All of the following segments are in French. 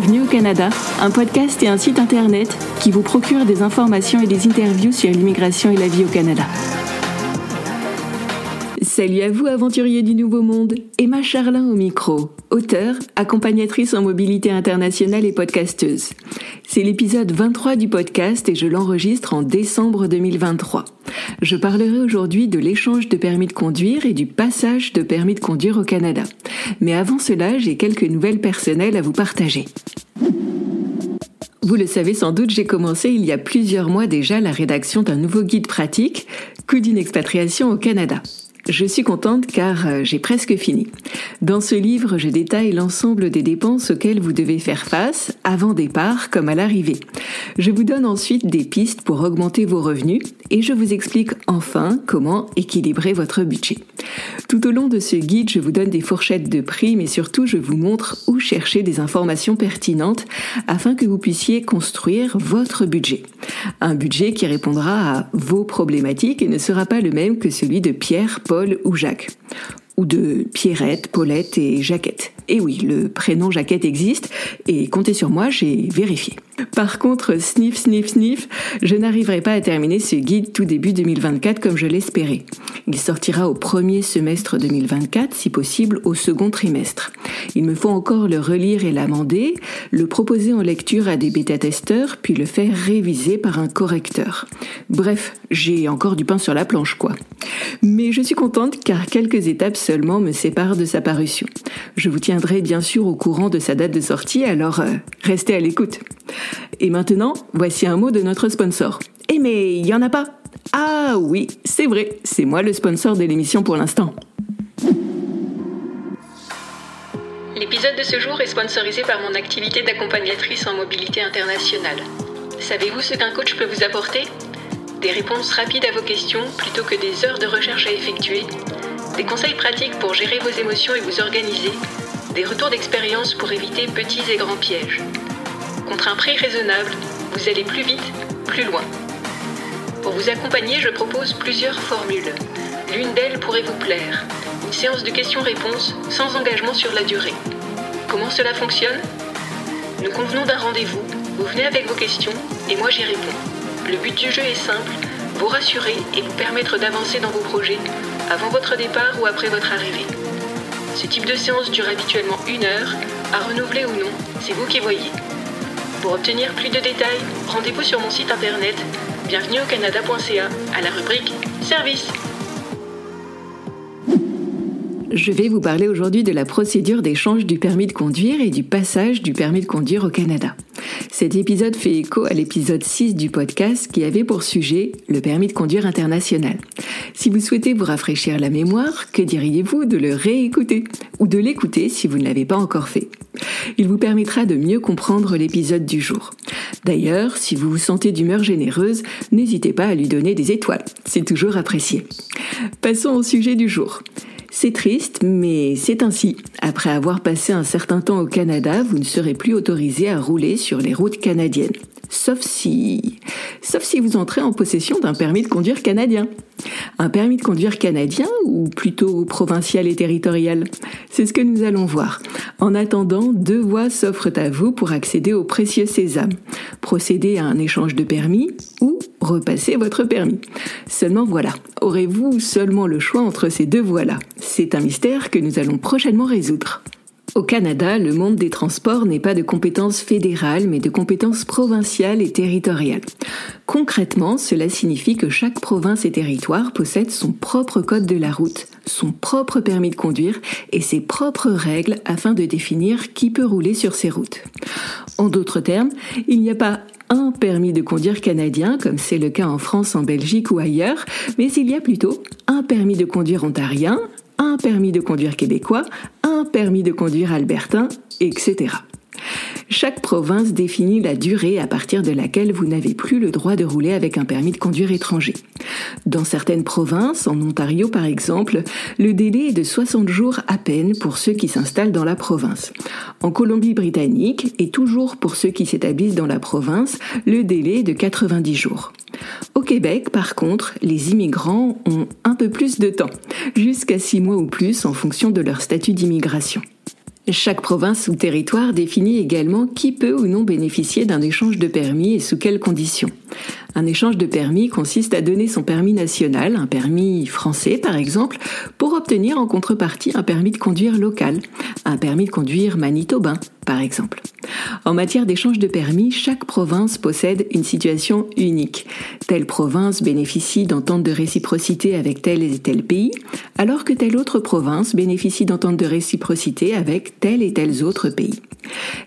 Bienvenue au Canada, un podcast et un site internet qui vous procure des informations et des interviews sur l'immigration et la vie au Canada. Salut à vous aventuriers du Nouveau Monde, Emma Charlin au micro, auteure, accompagnatrice en mobilité internationale et podcasteuse. C'est l'épisode 23 du podcast et je l'enregistre en décembre 2023. Je parlerai aujourd'hui de l'échange de permis de conduire et du passage de permis de conduire au Canada. Mais avant cela, j'ai quelques nouvelles personnelles à vous partager. Vous le savez sans doute, j'ai commencé il y a plusieurs mois déjà la rédaction d'un nouveau guide pratique, Coup d'une expatriation au Canada. Je suis contente car euh, j'ai presque fini. Dans ce livre, je détaille l'ensemble des dépenses auxquelles vous devez faire face avant départ comme à l'arrivée. Je vous donne ensuite des pistes pour augmenter vos revenus et je vous explique enfin comment équilibrer votre budget. Tout au long de ce guide, je vous donne des fourchettes de prix mais surtout je vous montre où chercher des informations pertinentes afin que vous puissiez construire votre budget. Un budget qui répondra à vos problématiques et ne sera pas le même que celui de Pierre, Paul ou Jacques ou de Pierrette, Paulette et Jaquette. Et oui, le prénom Jaquette existe et comptez sur moi, j'ai vérifié. Par contre, sniff, sniff, sniff, je n'arriverai pas à terminer ce guide tout début 2024 comme je l'espérais. Il sortira au premier semestre 2024, si possible au second trimestre. Il me faut encore le relire et l'amender, le proposer en lecture à des bêta-testeurs, puis le faire réviser par un correcteur. Bref, j'ai encore du pain sur la planche, quoi. Mais je suis contente car quelques étapes seulement me séparent de sa parution. Je vous tiendrai bien sûr au courant de sa date de sortie, alors euh, restez à l'écoute. Et maintenant, voici un mot de notre sponsor. Eh mais il y en a pas Ah oui, c'est vrai, c'est moi le sponsor de l'émission pour l'instant. L'épisode de ce jour est sponsorisé par mon activité d'accompagnatrice en mobilité internationale. Savez-vous ce qu'un coach peut vous apporter? Des réponses rapides à vos questions plutôt que des heures de recherche à effectuer, des conseils pratiques pour gérer vos émotions et vous organiser, des retours d'expérience pour éviter petits et grands pièges. Contre un prix raisonnable, vous allez plus vite, plus loin. Pour vous accompagner, je propose plusieurs formules. L'une d'elles pourrait vous plaire. Une séance de questions-réponses sans engagement sur la durée. Comment cela fonctionne? Nous convenons d'un rendez-vous, vous venez avec vos questions et moi j'y réponds. Le but du jeu est simple, vous rassurer et vous permettre d'avancer dans vos projets avant votre départ ou après votre arrivée. Ce type de séance dure habituellement une heure, à renouveler ou non, c'est vous qui voyez. Pour obtenir plus de détails, rendez-vous sur mon site internet bienvenue au canada.ca à la rubrique Service. Je vais vous parler aujourd'hui de la procédure d'échange du permis de conduire et du passage du permis de conduire au Canada. Cet épisode fait écho à l'épisode 6 du podcast qui avait pour sujet le permis de conduire international. Si vous souhaitez vous rafraîchir la mémoire, que diriez-vous de le réécouter ou de l'écouter si vous ne l'avez pas encore fait? Il vous permettra de mieux comprendre l'épisode du jour. D'ailleurs, si vous vous sentez d'humeur généreuse, n'hésitez pas à lui donner des étoiles, c'est toujours apprécié. Passons au sujet du jour. C'est triste, mais c'est ainsi. Après avoir passé un certain temps au Canada, vous ne serez plus autorisé à rouler sur les routes canadiennes. Sauf si... Sauf si vous entrez en possession d'un permis de conduire canadien. Un permis de conduire canadien ou plutôt provincial et territorial? C'est ce que nous allons voir. En attendant, deux voies s'offrent à vous pour accéder au précieux sésame. Procéder à un échange de permis ou repasser votre permis. Seulement voilà, aurez-vous seulement le choix entre ces deux voies-là? C'est un mystère que nous allons prochainement résoudre. Au Canada, le monde des transports n'est pas de compétences fédérales, mais de compétences provinciales et territoriales. Concrètement, cela signifie que chaque province et territoire possède son propre code de la route, son propre permis de conduire et ses propres règles afin de définir qui peut rouler sur ces routes. En d'autres termes, il n'y a pas un permis de conduire canadien, comme c'est le cas en France, en Belgique ou ailleurs, mais il y a plutôt un permis de conduire ontarien, un permis de conduire québécois, un permis de conduire albertain, etc. Chaque province définit la durée à partir de laquelle vous n'avez plus le droit de rouler avec un permis de conduire étranger. Dans certaines provinces, en Ontario par exemple, le délai est de 60 jours à peine pour ceux qui s'installent dans la province. En Colombie-Britannique, et toujours pour ceux qui s'établissent dans la province, le délai est de 90 jours. Au Québec, par contre, les immigrants ont un peu plus de temps, jusqu'à 6 mois ou plus en fonction de leur statut d'immigration. Chaque province ou territoire définit également qui peut ou non bénéficier d'un échange de permis et sous quelles conditions. Un échange de permis consiste à donner son permis national, un permis français par exemple, pour obtenir en contrepartie un permis de conduire local, un permis de conduire manitobain par exemple. En matière d'échange de permis, chaque province possède une situation unique. Telle province bénéficie d'ententes de réciprocité avec tel et tel pays, alors que telle autre province bénéficie d'ententes de réciprocité avec tel et tels autres pays.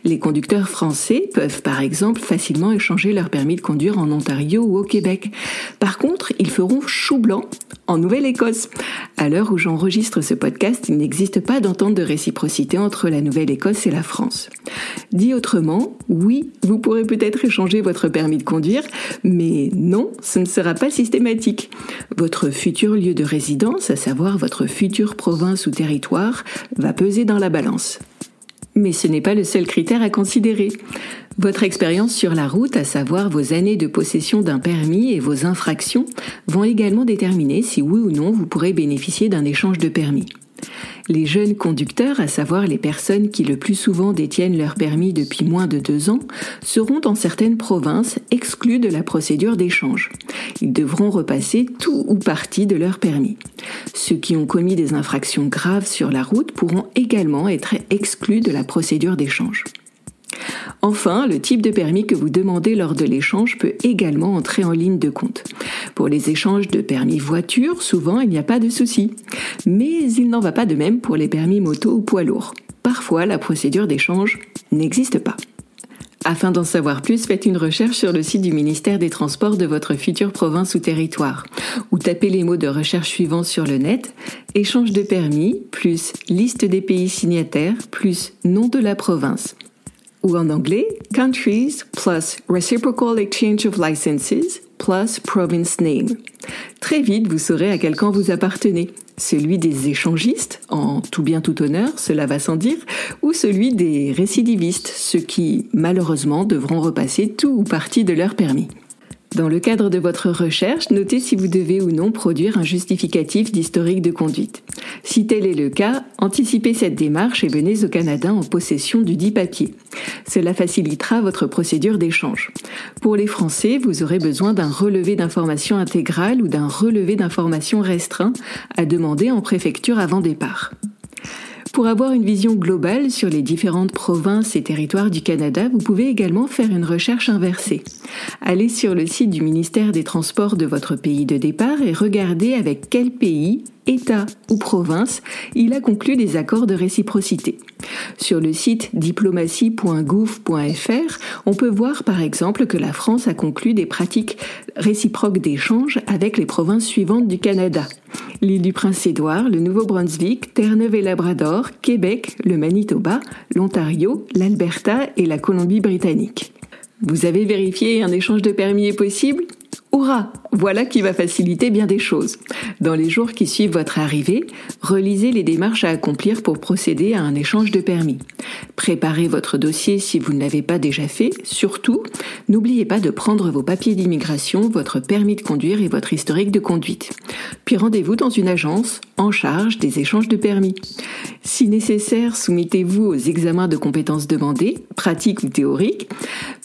Les conducteurs français peuvent par exemple facilement échanger leur permis de conduire en Ontario ou au Québec. Par contre, ils feront chou blanc en Nouvelle-Écosse. À l'heure où j'enregistre ce podcast, il n'existe pas d'entente de réciprocité entre la Nouvelle-Écosse et la France. Dit autrement, oui, vous pourrez peut-être échanger votre permis de conduire, mais non, ce ne sera pas systématique. Votre futur lieu de résidence, à savoir votre future province ou territoire, va peser dans la balance. Mais ce n'est pas le seul critère à considérer. Votre expérience sur la route, à savoir vos années de possession d'un permis et vos infractions, vont également déterminer si oui ou non vous pourrez bénéficier d'un échange de permis. Les jeunes conducteurs, à savoir les personnes qui le plus souvent détiennent leur permis depuis moins de deux ans, seront dans certaines provinces exclus de la procédure d'échange. Ils devront repasser tout ou partie de leur permis. Ceux qui ont commis des infractions graves sur la route pourront également être exclus de la procédure d'échange. Enfin, le type de permis que vous demandez lors de l'échange peut également entrer en ligne de compte. Pour les échanges de permis voiture, souvent il n'y a pas de souci. Mais il n'en va pas de même pour les permis moto ou poids lourds. Parfois, la procédure d'échange n'existe pas. Afin d'en savoir plus, faites une recherche sur le site du ministère des Transports de votre future province ou territoire, ou tapez les mots de recherche suivants sur le net, échange de permis, plus liste des pays signataires, plus nom de la province ou en anglais Countries plus Reciprocal Exchange of Licenses plus Province Name. Très vite, vous saurez à quel camp vous appartenez. Celui des échangistes, en tout bien tout honneur, cela va sans dire, ou celui des récidivistes, ceux qui, malheureusement, devront repasser tout ou partie de leur permis. Dans le cadre de votre recherche, notez si vous devez ou non produire un justificatif d'historique de conduite. Si tel est le cas, anticipez cette démarche et venez au Canada en possession du dit papier. Cela facilitera votre procédure d'échange. Pour les Français, vous aurez besoin d'un relevé d'information intégrale ou d'un relevé d'information restreint à demander en préfecture avant départ. Pour avoir une vision globale sur les différentes provinces et territoires du Canada, vous pouvez également faire une recherche inversée. Allez sur le site du ministère des Transports de votre pays de départ et regardez avec quel pays État ou province, il a conclu des accords de réciprocité. Sur le site diplomatie.gouv.fr, on peut voir par exemple que la France a conclu des pratiques réciproques d'échange avec les provinces suivantes du Canada. L'île du Prince-Édouard, le Nouveau-Brunswick, Terre-Neuve et Labrador, Québec, le Manitoba, l'Ontario, l'Alberta et la Colombie-Britannique. Vous avez vérifié un échange de permis est possible? Hurrah Voilà qui va faciliter bien des choses. Dans les jours qui suivent votre arrivée, relisez les démarches à accomplir pour procéder à un échange de permis. Préparez votre dossier si vous ne l'avez pas déjà fait. Surtout, n'oubliez pas de prendre vos papiers d'immigration, votre permis de conduire et votre historique de conduite. Puis rendez-vous dans une agence en charge des échanges de permis. Si nécessaire, soumettez-vous aux examens de compétences demandés, pratiques ou théoriques.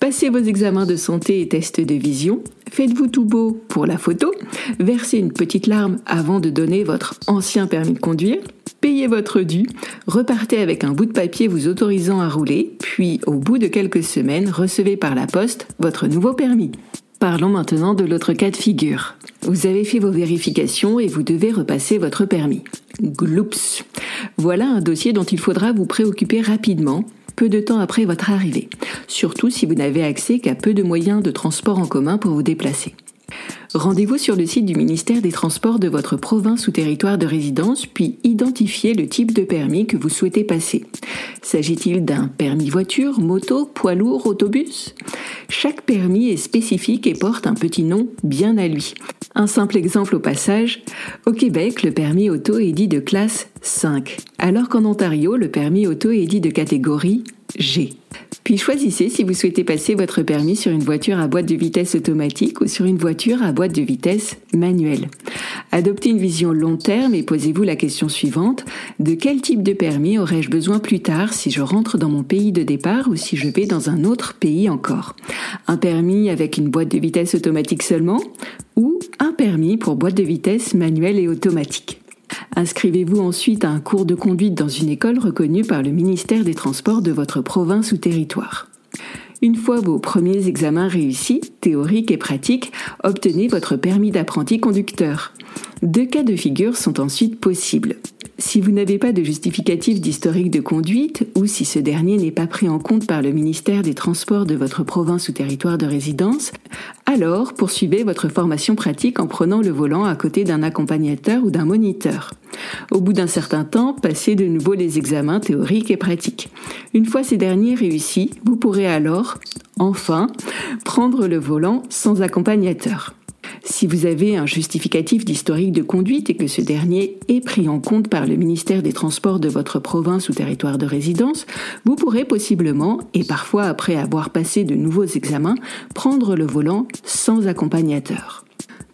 Passez vos examens de santé et tests de vision Faites-vous tout beau pour la photo, versez une petite larme avant de donner votre ancien permis de conduire, payez votre dû, repartez avec un bout de papier vous autorisant à rouler, puis au bout de quelques semaines, recevez par la poste votre nouveau permis. Parlons maintenant de l'autre cas de figure. Vous avez fait vos vérifications et vous devez repasser votre permis. Gloops. Voilà un dossier dont il faudra vous préoccuper rapidement peu de temps après votre arrivée, surtout si vous n'avez accès qu'à peu de moyens de transport en commun pour vous déplacer. Rendez-vous sur le site du ministère des Transports de votre province ou territoire de résidence, puis identifiez le type de permis que vous souhaitez passer. S'agit-il d'un permis voiture, moto, poids lourd, autobus? Chaque permis est spécifique et porte un petit nom bien à lui. Un simple exemple au passage, au Québec, le permis auto est dit de classe 5, alors qu'en Ontario, le permis auto est dit de catégorie G. Puis choisissez si vous souhaitez passer votre permis sur une voiture à boîte de vitesse automatique ou sur une voiture à boîte de vitesse manuelle. Adoptez une vision long terme et posez-vous la question suivante. De quel type de permis aurais-je besoin plus tard si je rentre dans mon pays de départ ou si je vais dans un autre pays encore? Un permis avec une boîte de vitesse automatique seulement ou un permis pour boîte de vitesse manuelle et automatique? Inscrivez-vous ensuite à un cours de conduite dans une école reconnue par le ministère des Transports de votre province ou territoire. Une fois vos premiers examens réussis, théoriques et pratiques, obtenez votre permis d'apprenti conducteur. Deux cas de figure sont ensuite possibles. Si vous n'avez pas de justificatif d'historique de conduite ou si ce dernier n'est pas pris en compte par le ministère des Transports de votre province ou territoire de résidence, alors poursuivez votre formation pratique en prenant le volant à côté d'un accompagnateur ou d'un moniteur. Au bout d'un certain temps, passez de nouveau les examens théoriques et pratiques. Une fois ces derniers réussis, vous pourrez alors, enfin, prendre le volant sans accompagnateur. Si vous avez un justificatif d'historique de conduite et que ce dernier est pris en compte par le ministère des Transports de votre province ou territoire de résidence, vous pourrez possiblement, et parfois après avoir passé de nouveaux examens, prendre le volant sans accompagnateur.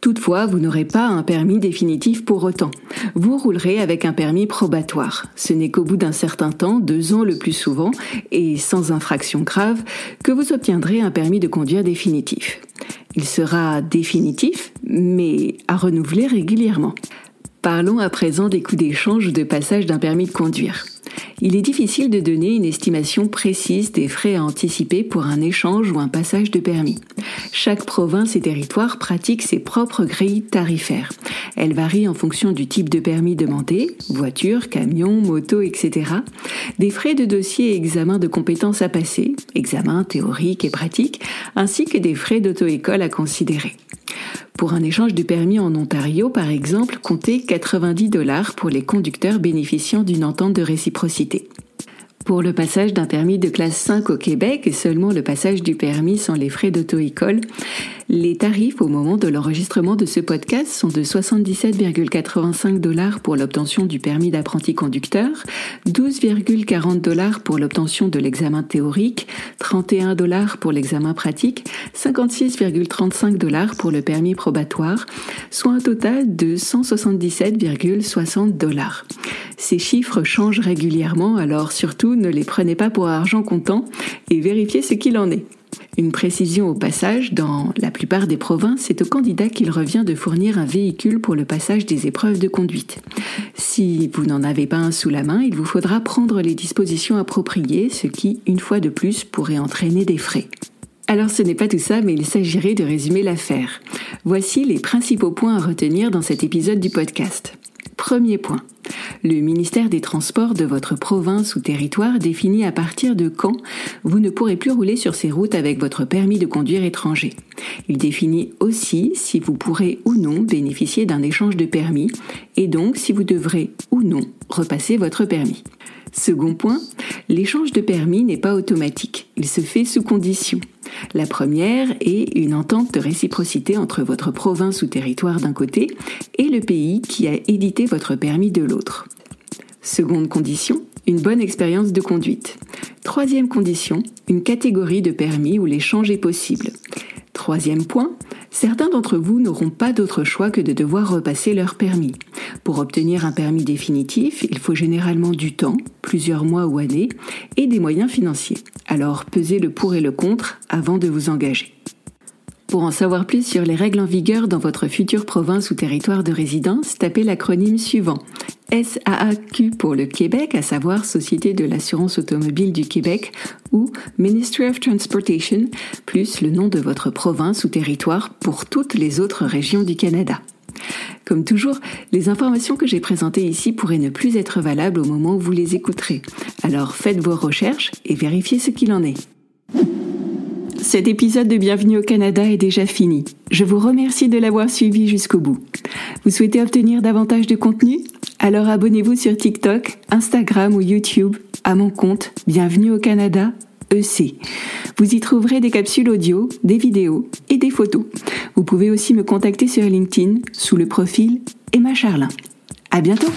Toutefois, vous n'aurez pas un permis définitif pour autant. Vous roulerez avec un permis probatoire. Ce n'est qu'au bout d'un certain temps, deux ans le plus souvent, et sans infraction grave, que vous obtiendrez un permis de conduire définitif. Il sera définitif, mais à renouveler régulièrement. Parlons à présent des coûts d'échange ou de passage d'un permis de conduire. Il est difficile de donner une estimation précise des frais à anticiper pour un échange ou un passage de permis. Chaque province et territoire pratique ses propres grilles tarifaires. Elles varient en fonction du type de permis demandé, voiture, camion, moto, etc., des frais de dossier et examen de compétences à passer, examen théorique et pratique, ainsi que des frais d'auto-école à considérer. Pour un échange de permis en Ontario, par exemple, comptez 90 dollars pour les conducteurs bénéficiant d'une entente de réciprocité. Pour le passage d'un permis de classe 5 au Québec seulement le passage du permis sans les frais d'auto-école, les tarifs au moment de l'enregistrement de ce podcast sont de 77,85 dollars pour l'obtention du permis d'apprenti conducteur, 12,40 dollars pour l'obtention de l'examen théorique, 31 dollars pour l'examen pratique, 56,35 dollars pour le permis probatoire, soit un total de 177,60 dollars. Ces chiffres changent régulièrement, alors surtout ne les prenez pas pour argent comptant et vérifiez ce qu'il en est. Une précision au passage, dans la plupart des provinces, c'est au candidat qu'il revient de fournir un véhicule pour le passage des épreuves de conduite. Si vous n'en avez pas un sous la main, il vous faudra prendre les dispositions appropriées, ce qui, une fois de plus, pourrait entraîner des frais. Alors ce n'est pas tout ça, mais il s'agirait de résumer l'affaire. Voici les principaux points à retenir dans cet épisode du podcast. Premier point. Le ministère des Transports de votre province ou territoire définit à partir de quand vous ne pourrez plus rouler sur ces routes avec votre permis de conduire étranger. Il définit aussi si vous pourrez ou non bénéficier d'un échange de permis et donc si vous devrez ou non repasser votre permis. Second point, l'échange de permis n'est pas automatique, il se fait sous conditions. La première est une entente de réciprocité entre votre province ou territoire d'un côté et le pays qui a édité votre permis de l'autre. Seconde condition, une bonne expérience de conduite. Troisième condition, une catégorie de permis où l'échange est possible. Troisième point, certains d'entre vous n'auront pas d'autre choix que de devoir repasser leur permis. Pour obtenir un permis définitif, il faut généralement du temps, plusieurs mois ou années, et des moyens financiers. Alors pesez le pour et le contre avant de vous engager. Pour en savoir plus sur les règles en vigueur dans votre future province ou territoire de résidence, tapez l'acronyme suivant SAAQ pour le Québec, à savoir Société de l'assurance automobile du Québec, ou Ministry of Transportation, plus le nom de votre province ou territoire pour toutes les autres régions du Canada. Comme toujours, les informations que j'ai présentées ici pourraient ne plus être valables au moment où vous les écouterez. Alors faites vos recherches et vérifiez ce qu'il en est. Cet épisode de Bienvenue au Canada est déjà fini. Je vous remercie de l'avoir suivi jusqu'au bout. Vous souhaitez obtenir davantage de contenu? Alors abonnez-vous sur TikTok, Instagram ou YouTube à mon compte Bienvenue au Canada EC. Vous y trouverez des capsules audio, des vidéos et des photos. Vous pouvez aussi me contacter sur LinkedIn sous le profil Emma Charlin. À bientôt!